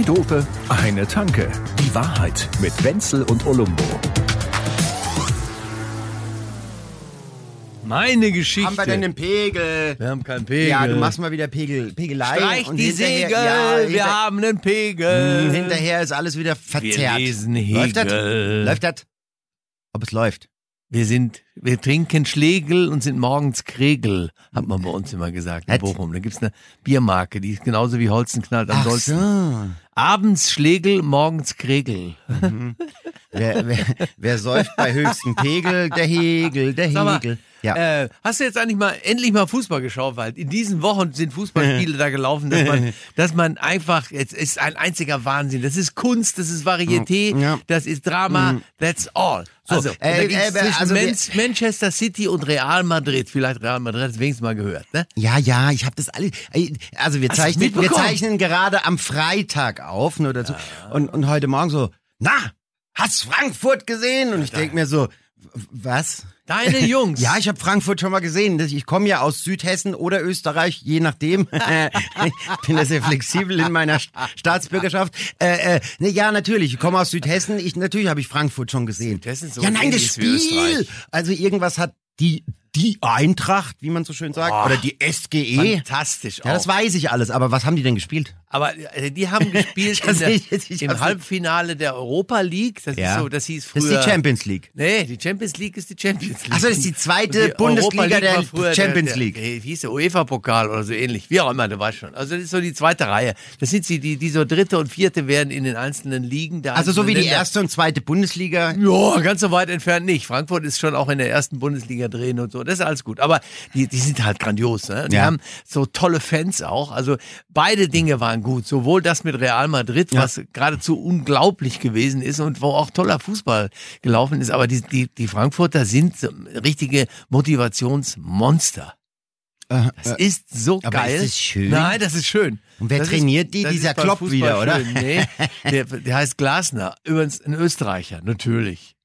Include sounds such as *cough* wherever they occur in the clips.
Zwei Dope, eine Tanke. Die Wahrheit mit Wenzel und Olumbo. Meine Geschichte. Haben wir denn den Pegel? Wir haben keinen Pegel. Ja, du machst mal wieder Pegel, Pegelei. Streich und die Segel, ja, wir haben einen Pegel. Hm, Hinterher ist alles wieder verzerrt. lesen Läuft das? Hegel. Läuft das? Ob es läuft? Wir sind, wir trinken Schlegel und sind morgens Kregel, hat man bei uns immer gesagt in? Bochum. Da gibt's eine Biermarke, die ist genauso wie Holzen knallt am Ach so. Abends Schlegel, morgens Kregel. Wer, wer, wer säuft bei höchstem Pegel? Der Hegel, der Sag mal, Hegel. Ja. Äh, hast du jetzt eigentlich mal endlich mal Fußball geschaut? Weil in diesen Wochen sind Fußballspiele da gelaufen, dass man, *laughs* dass man einfach, es ist ein einziger Wahnsinn. Das ist Kunst, das ist Varieté, Ja. das ist Drama, that's all. Also, äh, äh, zwischen also wir- Man Manchester City und Real Madrid. Vielleicht Real Madrid, hast du wenigstens mal gehört, ne? Ja, ja, ich habe das alles. Also wir Hast zeichnen, wir zeichnen gerade am Freitag auf, nur dazu. Und, und heute Morgen so, na, hast Frankfurt gesehen? Und ich denk mir so, was? Deine *laughs* Jungs. Ja, ich habe Frankfurt schon mal gesehen. Ich komme ja aus Südhessen oder Österreich, je nachdem. *laughs* ich bin da sehr flexibel in meiner St- Staatsbürgerschaft. Äh, äh, ne, ja, natürlich. Ich komme aus Südhessen. Ich, natürlich habe ich Frankfurt schon gesehen. Südhessen so ja, nein, das Spiel. Also irgendwas hat die die Eintracht, wie man so schön sagt, Oh, oder die SGE. Fantastisch Ja, das auch. weiß ich alles. Aber was haben die denn gespielt? Aber äh, die haben *laughs* gespielt in der, ich- im Halbfinale der Europa League. Das ist so, das hieß früher. Das ist die Champions League. Nee, die Champions League ist die Champions League. Ach so, das ist die zweite Die Bundesliga League der Champions der, League. Der, wie hieß der UEFA-Pokal oder so ähnlich. Wie auch immer, du weißt schon. Also das ist so die zweite Reihe. Das sind sie, die, die so dritte und vierte werden in den einzelnen Ligen. Der Also so wie die einzelnen erste und zweite Bundesliga. Länder. Ja, ganz so weit entfernt nicht. Frankfurt ist schon auch in der ersten Bundesliga drehen und so. Das ist alles gut. Aber die, die sind halt grandios. Ne? Die Ja. haben so tolle Fans auch. Also beide Dinge waren gut. Sowohl das mit Real Madrid, Ja. was geradezu unglaublich gewesen ist und wo auch toller Fußball gelaufen ist. Aber die, die, die Frankfurter sind richtige Motivationsmonster. Äh, Das ist so aber geil. ist das schön? Nein, das ist schön. Und wer das trainiert die? das Dieser ist Klopp wieder, oder? Nee, der, der heißt Glasner. Übrigens ein Österreicher, natürlich.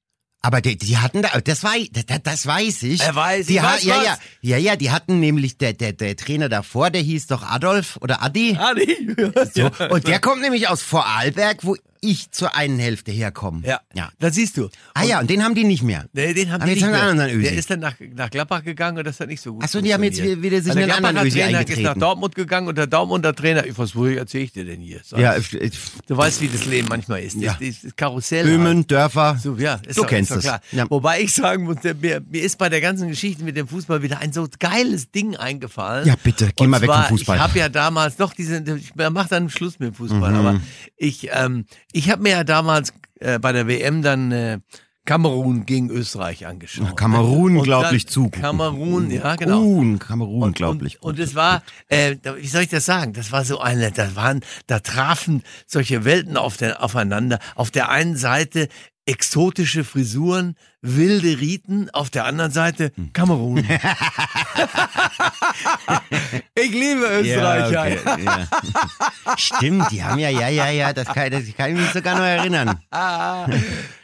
Aber die, die hatten da, das, wei, das, das weiß ich. Er weiß, die ich weiß ja, was. ja, ja, ja, die hatten nämlich der, der, der Trainer davor, der hieß doch Adolf oder Adi. Adi. *laughs* So, und der kommt nämlich aus Vorarlberg, wo ich zur einen Hälfte herkomme. Ja, ja. das siehst du. Ah ja, und den haben die nicht mehr. Nee, den haben Aber die jetzt nicht haben mehr. anderen Ösi. Der ist dann nach, nach Gladbach gegangen und das hat nicht so gut Ach so, die haben jetzt wieder sich Weil einen der anderen Ösi Trainer ist nach eingetreten. Dortmund gegangen und der Dortmunder Trainer, was erzähle ich dir denn hier? Sag Ja, ich. äh, Du weißt, wie das Leben manchmal ist. Ja. Das, das, das Karussell. Böhmen, Dörfer. So, ja, du doch, kennst es. klar. Ja. Wobei ich sagen muss, mir, mir ist bei der ganzen Geschichte mit dem Fußball wieder ein so geiles Ding eingefallen. Ja, bitte, geh Und mal weg vom zwar, Fußball. Ich habe ja damals doch diese, ich mach dann Schluss mit dem Fußball, Mhm. aber ich, ähm, ich habe mir ja damals äh, bei der WM dann äh, Kamerun gegen Österreich angeschaut. Kamerun Und unglaublich dann zugucken. Kamerun, ja genau. Un, Kamerun, unglaublich. Und, und es war, äh, wie soll ich das sagen? Das war so eine, da waren, da trafen solche Welten auf der, aufeinander. Auf der einen Seite exotische Frisuren, wilde Riten, auf der anderen Seite Hm. Kamerun. *laughs* ich liebe Österreicher. Ja, okay, ja. Stimmt, die haben ja, ja, ja, ja, das kann, das kann ich mich sogar noch erinnern.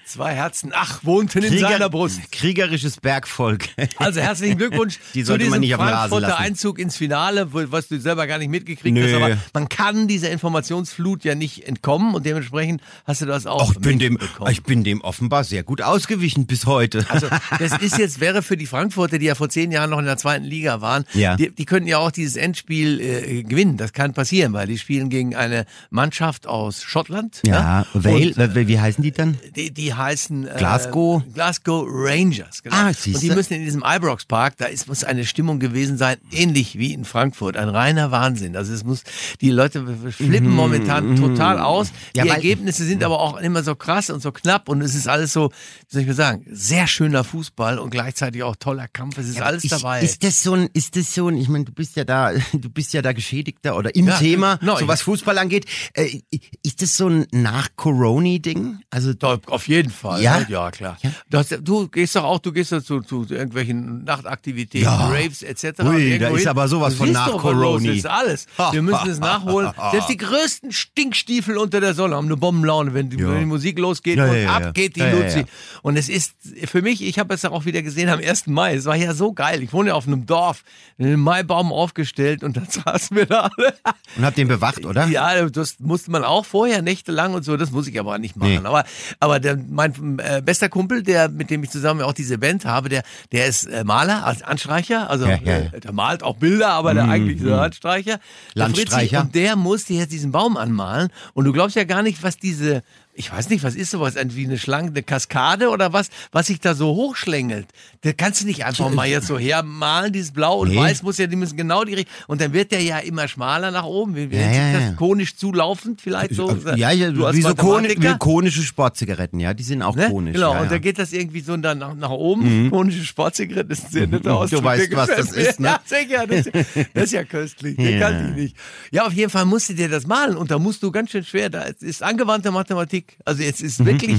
Zwei Herzen, ach, wohnten in Krieger- seiner Brust. Kriegerisches Bergvolk. Also herzlichen Glückwunsch *laughs* Die zu sollte diesem man nicht auf Frankfurter. Einzug ins Finale, was du selber gar nicht mitgekriegt Nö. hast. Aber man kann dieser Informationsflut ja nicht entkommen und dementsprechend hast du das auch Ach, ich bin dem, ich bin dem offenbar sehr gut ausgewichen bis heute. Also *laughs* das ist jetzt, wäre für die Frankfurter, die ja vor zehn Jahren noch in der zweiten Liga waren, Ja. die, die könnten ja auch dieses Endspiel äh, gewinnen. Das kann passieren, weil die spielen gegen eine Mannschaft aus Schottland. ja, Und, Vale, wie, wie heißen die dann? die, die heißen äh, Glasgow? Glasgow Rangers. Genau. Ah, und siehste. die müssen in diesem Ibrox Park, da ist, muss eine Stimmung gewesen sein, ähnlich wie in Frankfurt. Ein reiner Wahnsinn. Also es muss, die Leute flippen momentan total aus. Mhm. Ja, die Ergebnisse sind aber auch immer so krass und so knapp und es ist alles so, wie soll ich mal sagen, sehr schöner Fußball und gleichzeitig auch toller Kampf. Es ist Ja, alles ist, dabei. Ist das so ein, ist das so ein, ich meine, du bist ja da, *laughs* du bist ja da Geschädigter oder im Ja, Thema, genau. so was Fußball angeht. Äh, ist das so ein Nach-Coroni-Ding? Also, Doch, auf jeden Fall. Ja? ja klar. Ja. Du, hast, du gehst doch auch, du gehst doch zu, zu irgendwelchen Nachtaktivitäten. Raves etc. Ui, da ist aber sowas von Nach-Coroni. los ist. Alles. Wir müssen es *laughs* nachholen. Selbst die größten Stinkstiefel unter der Sonne haben eine Bombenlaune, wenn wenn die Musik losgeht und ab geht die Luzi. Und es ist für mich, ich habe es ja auch wieder gesehen am 1. Mai. Es war ja so geil. Ich wohne ja auf einem Dorf, einen Maibaum aufgestellt und dann *laughs* saßen wir da alle. Und habt den bewacht, oder? Ja, das musste man auch vorher nächtelang und so. Das muss ich aber nicht machen. Nee. Aber, aber der, mein äh, bester Kumpel, der mit dem ich zusammen auch diese Band habe, der, der ist äh, Maler, als Anstreicher. Also Ja, ja. Äh, der malt auch Bilder, aber der eigentlich ist er Anstreicher. Der Fritzi, Landstreicher. Und der musste jetzt diesen Baum anmalen. Und du glaubst ja gar nicht, was diese, ich weiß nicht, was ist sowas, wie eine Schlange, eine Kaskade oder was, was sich da so hochschlängelt. Da kannst du nicht einfach mal jetzt so hermalen, dieses Blau und Nee. Weiß muss ja, die müssen genau die Richtung. Und dann wird der ja immer schmaler nach oben. Wie, wie Ja, ja, das? ja. Konisch zulaufend vielleicht so? ja, ja, du wie so koni Mathematiker? wie konische Sportzigaretten, ja, die sind auch Ne? konisch. Genau, und ja. da geht das irgendwie so dann nach, nach oben. Konische Sportzigarette ist ein sehr netter *laughs* Ausdruck. Mhm. weißt, was das *laughs* ist, ne? Ja, sicher, das, das ist ja köstlich, den *laughs* Ja. kannte ich nicht. Ja, auf jeden Fall musst du dir das malen und da musst du ganz schön schwer, da ist angewandte Mathematik. Also jetzt Mhm, ist wirklich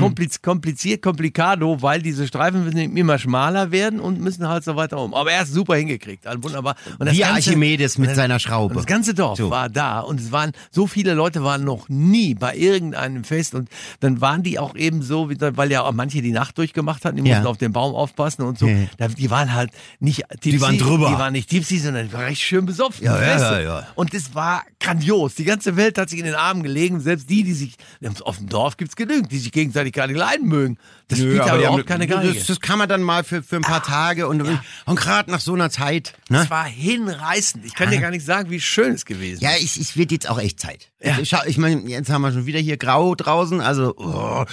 kompliz kompliziert, komplikado, weil diese Streifen müssen immer schmaler werden und müssen halt so weiter um. Aber er ist super hingekriegt, also wunderbar. Und Wie Ganze- Archimedes mit das- seiner Schraube. das ganze Dorf So. war da und es waren so viele Leute waren noch nie bei irgendeinem Fest und dann waren die auch eben so, weil ja auch manche die Nacht durchgemacht hatten, die Ja. mussten auf den Baum aufpassen und so. Ja. Die waren halt nicht tipsy, waren drüber. Die waren nicht tipsy, sondern die recht schön besoffen. Ja, ja, ja, ja. Und es war grandios. Die ganze Welt hat sich in den Armen gelegen, selbst die, die sich auf dem Dorf gibt's genügend, die sich gegenseitig gar nicht leiden mögen. Das Nö, spielt aber überhaupt haben- keine Geige. das, das kann man dann mal für, für ein paar Tage und, und gerade nach so einer Zeit. Ne? Es war hinreißend. Ich kann dir gar nicht sagen, wie schön es gewesen Ja, ist. es, es wird jetzt auch echt Zeit. Ja. Ich, ich meine, jetzt haben wir schon wieder hier grau draußen, also oh,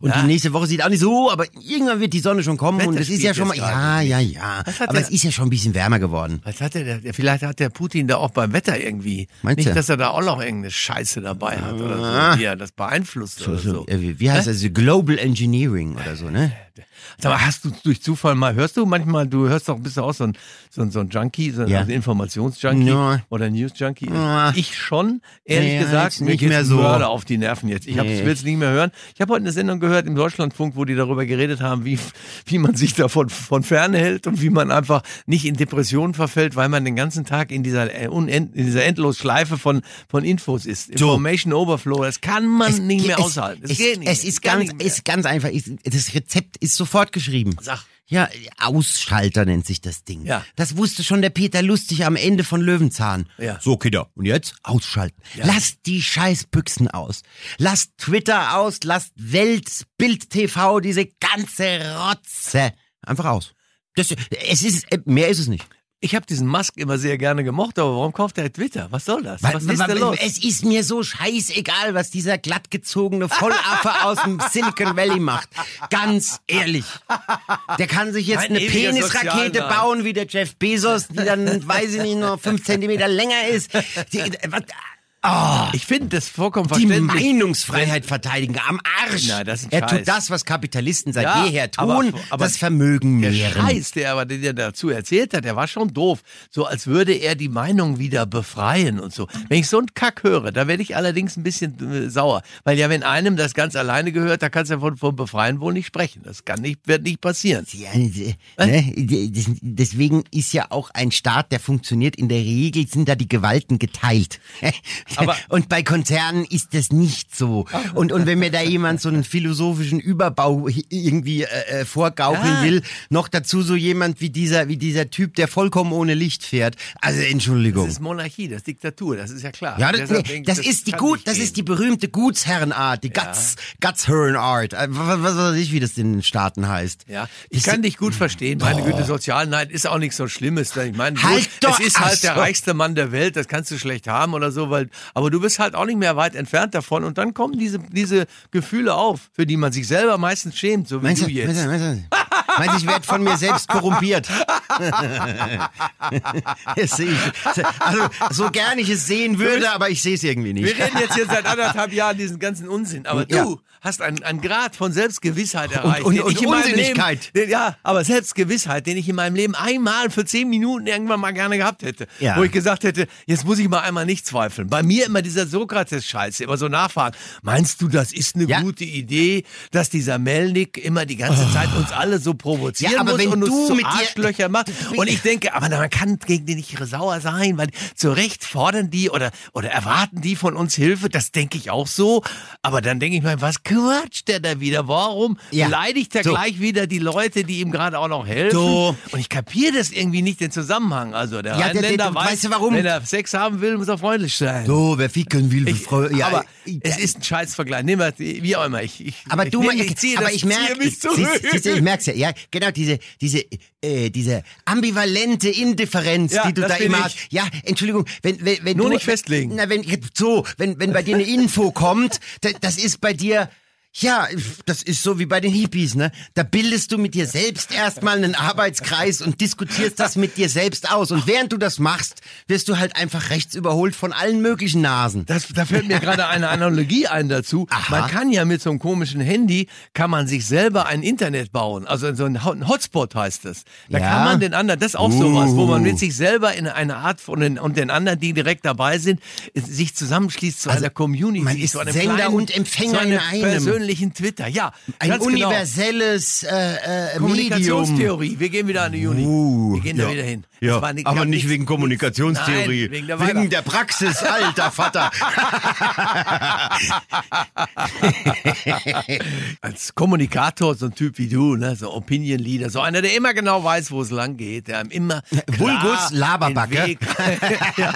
und Ja. die nächste Woche sieht auch nicht so, aber irgendwann wird die Sonne schon kommen und es ist ja schon mal, ja, ja, ja. Aber der- es ist ja schon ein bisschen wärmer geworden. Was hat der, der, vielleicht hat der Putin da auch beim Wetter irgendwie. Meinst nicht, du? dass er da auch noch irgendeine Scheiße dabei hat oder Ah. so, wie er das beeinflusst oder so. So, äh, wie- wie heißt das? Global Engineering oder so, ne? Sag mal, hast du durch Zufall mal, hörst du manchmal, du hörst doch, bist du auch so ein, so ein, so ein Junkie, so ein Ja. also Informationsjunkie Ja. oder News-Junkie? Ja. Ich schon, ehrlich gesagt, nicht mehr so. Mörder auf die Nerven jetzt. Ich, Nee. will es nicht mehr hören. Ich habe heute eine Sendung gehört im Deutschlandfunk, wo die darüber geredet haben, wie, wie man sich davon von ferne hält und wie man einfach nicht in Depressionen verfällt, weil man den ganzen Tag in dieser, äh, unend, in dieser Endlosschleife von, von Infos ist. So. Information Overflow, das kann man nicht mehr es, aushalten. Das es, geht nicht. es ist ganz, ist ganz einfach. Das Rezept ist sofort geschrieben. Sag. Ja, Ausschalter nennt sich das Ding. Ja. Das wusste schon der Peter Lustig am Ende von Löwenzahn. Ja. So, Kinder. Und jetzt? Ausschalten. Lasst die Scheißbüchsen aus. Lasst Twitter aus, lasst Welt, Bild TV, diese ganze Rotze. Einfach aus. Das, es ist, äh, mehr ist es nicht. Ich habe diesen Musk immer sehr gerne gemocht, aber warum kauft er Twitter? Was soll das? Weil- Was ist denn los? Es ist mir so scheißegal, was dieser glattgezogene Vollaffe *laughs* aus dem Silicon Valley macht. Ganz ehrlich. Der kann sich jetzt Ein eine Penisrakete bauen wie der Jeff Bezos, die dann, weiß ich nicht, nur fünf Zentimeter länger ist. Die, was, Ich finde das vollkommen die verständlich. Meinungsfreiheit verteidigen. Am Arsch. Na, das ist er Scheiß. tut das, was Kapitalisten seit Ja, jeher aber- tun, aber das Vermögen Der mehren. Scheiß, der aber den er dazu erzählt hat, der war schon doof. So als würde er die Meinung wieder befreien und so. Wenn ich so einen Kack höre, da werde ich allerdings ein bisschen äh, sauer. Weil ja, wenn einem das ganz alleine gehört, da kannst du ja von, von Befreien wohl nicht sprechen. Das kann nicht, wird nicht passieren. Ja, äh, ne, deswegen ist ja auch ein Staat, der funktioniert. In der Regel sind da die Gewalten geteilt. *laughs* *laughs* Aber- *laughs* und bei Konzernen ist das nicht so. Und, und wenn mir da jemand so einen philosophischen Überbau irgendwie äh, äh, vorgaukeln Ja. will, noch dazu so jemand wie dieser, wie dieser Typ, der vollkommen ohne Licht fährt. Also Entschuldigung. Das ist Monarchie, das ist Diktatur, das ist ja klar. Ja, das, nee, denke ich, das, ist die gut, das ist die berühmte Gutsherrenart, die Guts, Gutsherrenart. Äh, Was, was weiß ich, wie das in den Staaten heißt. Ja, ich Das- kann dich gut verstehen. Meine Güte, Sozialneid ist auch nichts so Schlimmes. Ich meine, Halt gut, doch- es ist halt der so. reichste Mann der Welt, das kannst du schlecht haben oder so, weil, aber du bist halt auch nicht mehr weit entfernt davon und dann kommen diese, diese Gefühle auf, für die man sich selber meistens schämt, so wie Meinst du jetzt. meinst du, meinst du, *laughs* meinst du, ich werde von mir selbst korrumpiert? *laughs* Das sehe ich. Also, so gern ich es sehen würde, aber ich sehe es irgendwie Wir nicht. reden jetzt hier seit anderthalb Jahren diesen ganzen Unsinn, aber Ja. du hast einen, einen Grad von Selbstgewissheit erreicht. und- und meinem Unsinnigkeit. Leben, den, ja, aber Selbstgewissheit, den ich in meinem Leben einmal für zehn Minuten irgendwann mal gerne gehabt hätte. Ja. Wo ich gesagt hätte, jetzt muss ich mal einmal nicht zweifeln. Bei mir immer dieser Sokrates-Scheiße, immer so nachfragen. Meinst du, das ist eine Ja. gute Idee, dass dieser Melnik immer die ganze Zeit uns alle so provozieren Ja, aber muss wenn und du mit Arschlöcher *laughs* macht? Und ich denke, aber man kann gegen die nicht sauer sein, weil zu Recht fordern die oder, oder erwarten die von uns Hilfe. Das denke ich auch so. Aber dann denke ich mir, was quatscht der da wieder? Warum Ja. beleidigt er So. gleich wieder die Leute, die ihm gerade auch noch helfen? So. Und ich kapiere das irgendwie nicht, den Zusammenhang. Also der Ja, der- der- Rheinländer du- weiß, weißt du warum? wenn er Sex haben will, muss er freundlich sein. So, wer ficken will, Ich, Frau, ja, aber ich- es ist ein Scheißvergleich. Nimm mal, wie auch immer. Ich, ich, Aber ich, du, mein- ich ziehe aber das, ich merke, du, ich merk's ja, ja, genau diese, diese, äh, diese ambivalente Indifferenz, Ja, die du da immer ich. hast. Ja, Entschuldigung, wenn, wenn, wenn Nur du, nicht festlegen. Na, wenn so, wenn, wenn bei dir eine Info kommt, da, das ist bei dir. Ja, das ist so wie bei den Hippies, ne? Da bildest du mit dir selbst erstmal einen Arbeitskreis und diskutierst das mit dir selbst aus. Und während du das machst, wirst du halt einfach rechts überholt von allen möglichen Nasen. Das, da fällt mir gerade eine Analogie ein dazu. Aha. Man kann ja mit so einem komischen Handy, kann man sich selber ein Internet bauen. Also so ein Ho- ein Hotspot heißt das. Da Ja. kann man den anderen, das ist auch sowas, wo man mit sich selber in eine Art von den, und den anderen, die direkt dabei sind, sich zusammenschließt zu einer Community. man ist zu einem Sender kleinen, und Empfänger in einem. Persönlichen Twitter. Ja, Ein genau. universelles äh, äh, Medium. Kommunikationstheorie. Wir gehen wieder an die Uni. Uh, wir gehen da ja. wieder hin. Ja, nicht- aber nicht nichts- wegen Kommunikationstheorie. Nein, wegen der wegen der Praxis, alter Vater. *laughs* Als Kommunikator, so ein Typ wie du, ne, so Opinion Leader, so einer, der immer genau weiß, wo es lang geht, der immer Vulgus Laberbacke. *laughs* ja.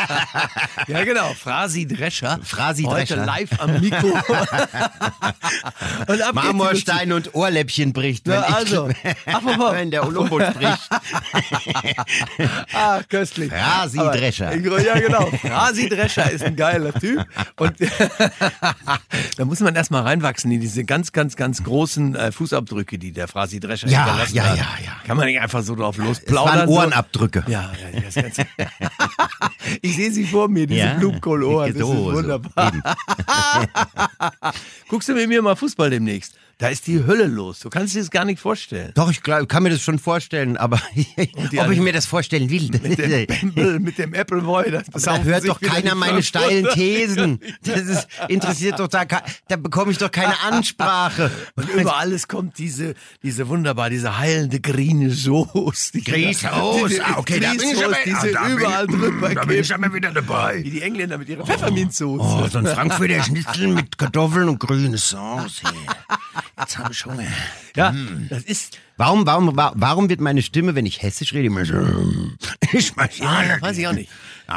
ja, genau, Frasi Drescher. Frasi Heute Drescher. live am Mikro. *laughs* Und Marmorstein und Ohrläppchen bricht, wenn, Ja, also, ich, *laughs* apropos. wenn der Olumbo spricht. geht's. *laughs* Ah, köstlich. Aber- Drescher. Ja, genau. Frasi Drescher ist ein geiler Typ. Und *laughs* da muss man erstmal reinwachsen in diese ganz, ganz, ganz großen äh, Fußabdrücke, die der Frasi Drescher Ja, hinterlassen ja, hat. ja, ja. Kann man nicht einfach so drauf Es losplaudern. waren so. Ohrenabdrücke. Ja, ja, das Ganze. ich sehe sie vor mir, diese Ja, Blumenkohlohren. Das so, ist so, wunderbar. Guckst du mit mir mal Fußball demnächst? Da ist die Hölle los. Du kannst dir das gar nicht vorstellen. Doch, ich glaub, kann mir das schon vorstellen, aber *laughs* ob ich mir das vorstellen will. Mit dem Bamble, mit dem Appleboy. Das Da besaufen hört doch keiner meine steilen. *laughs* Thesen. Das ist, interessiert doch da, da bekomme ich doch keine Ansprache. Und über alles kommt diese, diese wunderbar, diese heilende grüne Soße. Die- Grüne Soße, diese ah, okay, da bin ich Grüne aber- Soße, die ah, da bin- überall drüber da bin ich aber wieder dabei. Wie die Engländer mit ihrer Pfefferminzsoße. Oh, so ein Frankfurter Schnitzel mit Kartoffeln und grüne Sauce. *laughs* Jetzt habe ich Hunger. Ja, das ist, Warum, warum, wa- warum wird meine Stimme, wenn ich hessisch rede, immer so? *laughs* Ich weiß ja, weiß ich auch nicht.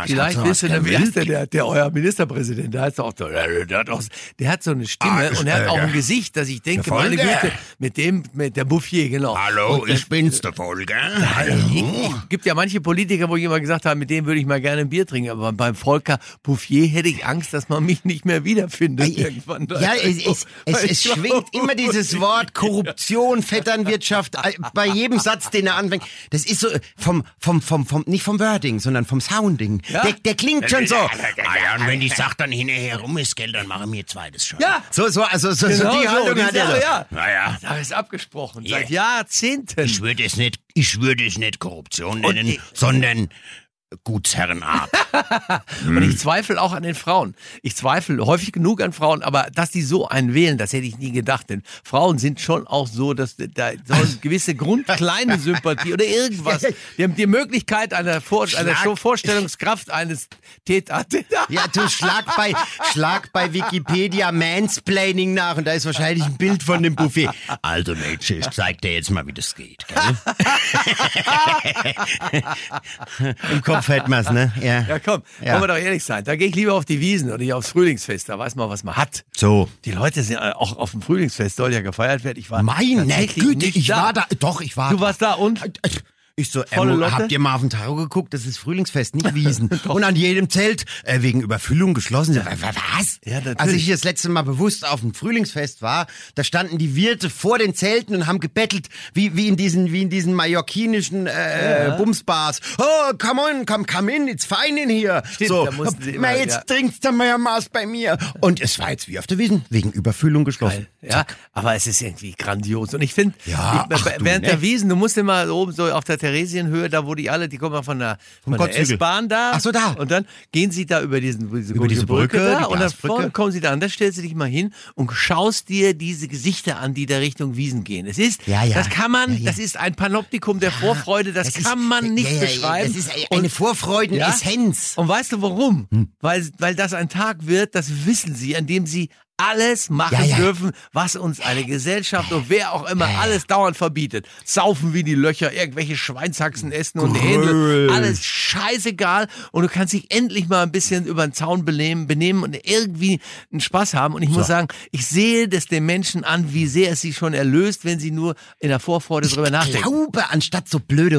Ich Vielleicht was der, heißt der, der, euer Ministerpräsident, der hat auch, so- der hat auch, der hat so eine Stimme Ah, und er hat äh, auch ein Gesicht, dass ich denke, meine. Güte, mit dem, mit der Bouffier, genau. Hallo, Und das- ich bin's, der. Ich, Hallo. ich, gibt ja manche Politiker, wo ich immer gesagt habe, mit dem würde ich mal gerne ein Bier trinken, aber beim Volker Bouffier hätte ich Angst, dass man mich nicht mehr wiederfindet irgendwann. Ja, es, es, es, es Ich glaub- schwingt immer dieses Wort Korruption, Vetternwirtschaft äh, bei jedem Satz, den er anfängt. Das ist so vom, vom, vom, vom, nicht vom Wording, sondern vom Sounding. Ja. Der, der klingt schon so. Ah ja, und wenn die Sache dann hinterher rum ist, gell, dann machen wir zweites schon. Ja, So, so, also, so, genau so die Haltung die hat er. So. ja. Naja, Da ist abgesprochen, Ja. seit Jahrzehnten. ich würde es nicht, ich würde es nicht Korruption Und nennen, ich- sondern Gutsherrenart. *laughs* Und ich zweifle auch an den Frauen. Ich zweifle häufig genug an Frauen, aber dass die so einen wählen, das hätte ich nie gedacht. Denn Frauen sind schon auch so, dass da so eine *laughs* gewisse grundkleine Sympathie oder irgendwas. Die haben die Möglichkeit einer, Vor einer Vorstellungskraft eines Täter. *laughs* Ja, du schlag bei, schlag bei Wikipedia Mansplaining nach und da ist wahrscheinlich ein Bild von dem Buffet. Also, Mädchen, ich zeig dir jetzt mal, wie das geht? Im Kopf hätten wir's, ne? *laughs* Ja. Ja, komm, Ja. wollen wir doch ehrlich sein. Da gehe ich lieber auf die Wiesen oder hier aufs Frühlingsfest. Da weiß man, was man hat. So. Die Leute sind äh, auch auf dem Frühlingsfest, soll ja gefeiert werden. Ich war Meine Güte, ich war da. Doch, ich war Du warst da und? Ich so, ähm, habt ihr mal auf den Tarot geguckt? Das ist Frühlingsfest, nicht *laughs* Wiesen. und an jedem Zelt äh, wegen Überfüllung geschlossen. Wa- Was? Ja. Als ich das letzte Mal bewusst auf dem Frühlingsfest war, da standen die Wirte vor den Zelten und haben gebettelt, wie, wie in diesen, wie in diesen mallorquinischen äh, Bumsbars. Oh, come on, come, come in, it's fine in here. Stimmt, so, na, jetzt ja. trinkst du mal Maß bei mir. Und es war jetzt wie auf der Wiesen, wegen Überfüllung geschlossen. Ja, aber es ist irgendwie grandios. Und ich finde, Ja, während ne? der Wiesen, du musst immer oben so auf der Theresienhöhe, da wo die alle, die kommen ja von der, von der. S-Bahn da. Ach so, da. Und dann gehen sie da über diesen, diese, Über diese Brücke, da die und dann vorne kommen sie da an. Da stellst du dich mal hin und schaust dir diese Gesichter an, die da Richtung Wiesen gehen. Es ist, Ja, ja. das kann man, das ist ein Panoptikum der Vorfreude, das, Das ist- kann man nicht beschreiben. Das ist eine Vorfreudenessenz. und weißt du warum? Hm. Weil, weil das ein Tag wird, das wissen sie, an dem sie alles machen Ja, ja. dürfen, was uns eine Gesellschaft und wer auch immer alles dauernd verbietet. Saufen wie die Löcher, irgendwelche Schweinshaxen essen und Händel, alles scheißegal. Und du kannst dich endlich mal ein bisschen über den Zaun benehmen, benehmen und irgendwie einen Spaß haben. Und ich muss sagen, ich sehe das den Menschen an, wie sehr es sie schon erlöst, wenn sie nur in der Vorfreude drüber Ich nachdenken. glaube, anstatt so blöde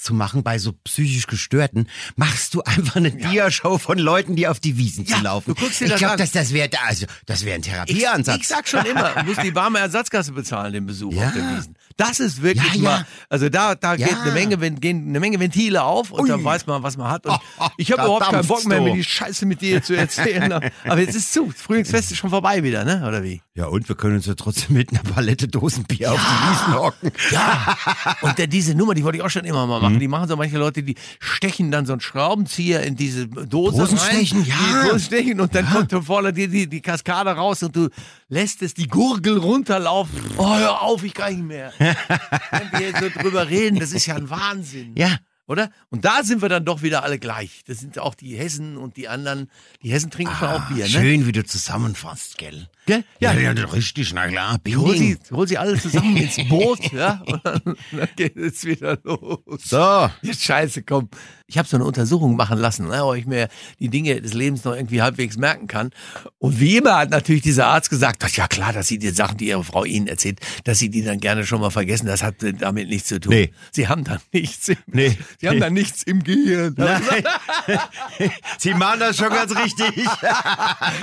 Zu machen bei so psychisch Gestörten, machst du einfach eine Dia-Show von Leuten, die auf die Wiesen Ja, zu laufen. du guckst dir ich glaube, dass das wäre, also das wäre ein Ich, Therapieansatz. ich sag schon immer, du musst die warme Ersatzkasse bezahlen, den Besuch Ja. auf der Wiesen. Das ist wirklich Ja, ja. mal, also da, da Ja. geht eine Menge, gehen eine Menge Ventile auf und Ui. dann weiß man, was man hat. Und ich habe überhaupt keinen Bock mehr, mir die Scheiße mit dir zu erzählen. *laughs* Aber jetzt ist zu. Das Frühlingsfest ist schon vorbei wieder, ne? Oder wie? ja, und wir können uns ja trotzdem mit einer Palette Dosenbier auf die Wiesen hocken. Ja, und der, diese Nummer, die wollte ich auch schon immer mal machen. Mhm. Die machen so manche Leute, die stechen dann so einen Schraubenzieher in diese Dose Dosenstechen, rein. ja. Die Dosenstechen und dann kommt da vorne die, die, die Kaskade raus und du lässt es die Gurgel runterlaufen. Oh, hör auf, ich kann nicht mehr. *laughs* Wenn wir so drüber reden, das ist ja ein Wahnsinn. Ja. Oder? Und da sind wir dann doch wieder alle gleich. Das sind auch die Hessen und die anderen. Die Hessen trinken schon auch Bier, ne? Schön, wie du zusammenfasst, gell? Gell? Ja, Ja, ja, richtig, na klar. ich hol sie, hol sie alle zusammen ins *laughs* Boot, ja, und dann, dann geht es wieder los. So. Jetzt scheiße, komm. Ich habe so eine Untersuchung machen lassen, ne, ob ich mir die Dinge des Lebens noch irgendwie halbwegs merken kann. Und wie immer hat natürlich dieser Arzt gesagt, ja klar, dass sie die Sachen, die ihre Frau ihnen erzählt, dass sie die dann gerne schon mal vergessen. Das hat damit nichts zu tun. Nee. Sie haben da *laughs* nichts Nee. Sie haben da nichts im Gehirn. Nein. *laughs* Sie machen das schon ganz richtig. *laughs*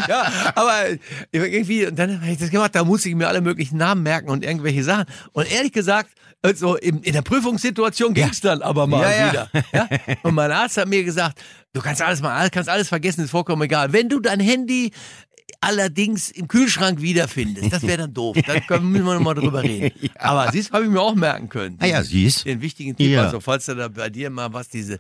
ja, aber irgendwie, und dann habe ich das gemacht, da muss ich mir alle möglichen Namen merken und irgendwelche Sachen. Und ehrlich gesagt, also in, in der Prüfungssituation ging's dann aber mal Ja, ja. wieder. Ja? Und mein Arzt hat mir gesagt, du kannst alles mal, kannst alles vergessen, ist vollkommen egal. Wenn du dein Handy allerdings im Kühlschrank wiederfindest, das wäre dann doof. Da *laughs* können müssen wir nochmal drüber reden. *laughs* Aber siehst, habe ich mir auch merken können. Ah ja, siehst. Den wichtigen Tipp, Ja. also falls du da bei dir mal was, diese,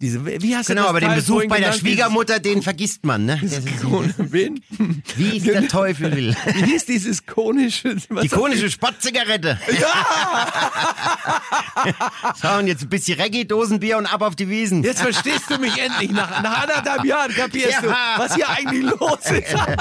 diese, wie hast du Genau, aber den Teil Besuch vorhin bei der? Schwiegermutter, den vergisst man, ne? Das ist, *laughs* wie es der Teufel will. Wie hieß dieses konische? Was Die konische Spottzigarette. Ja! so, und jetzt ein bisschen Reggae-Dosenbier und ab auf die Wiesen. Jetzt verstehst du mich endlich. Nach, nach anderthalb Jahren kapierst du, Ja. was hier eigentlich los ist.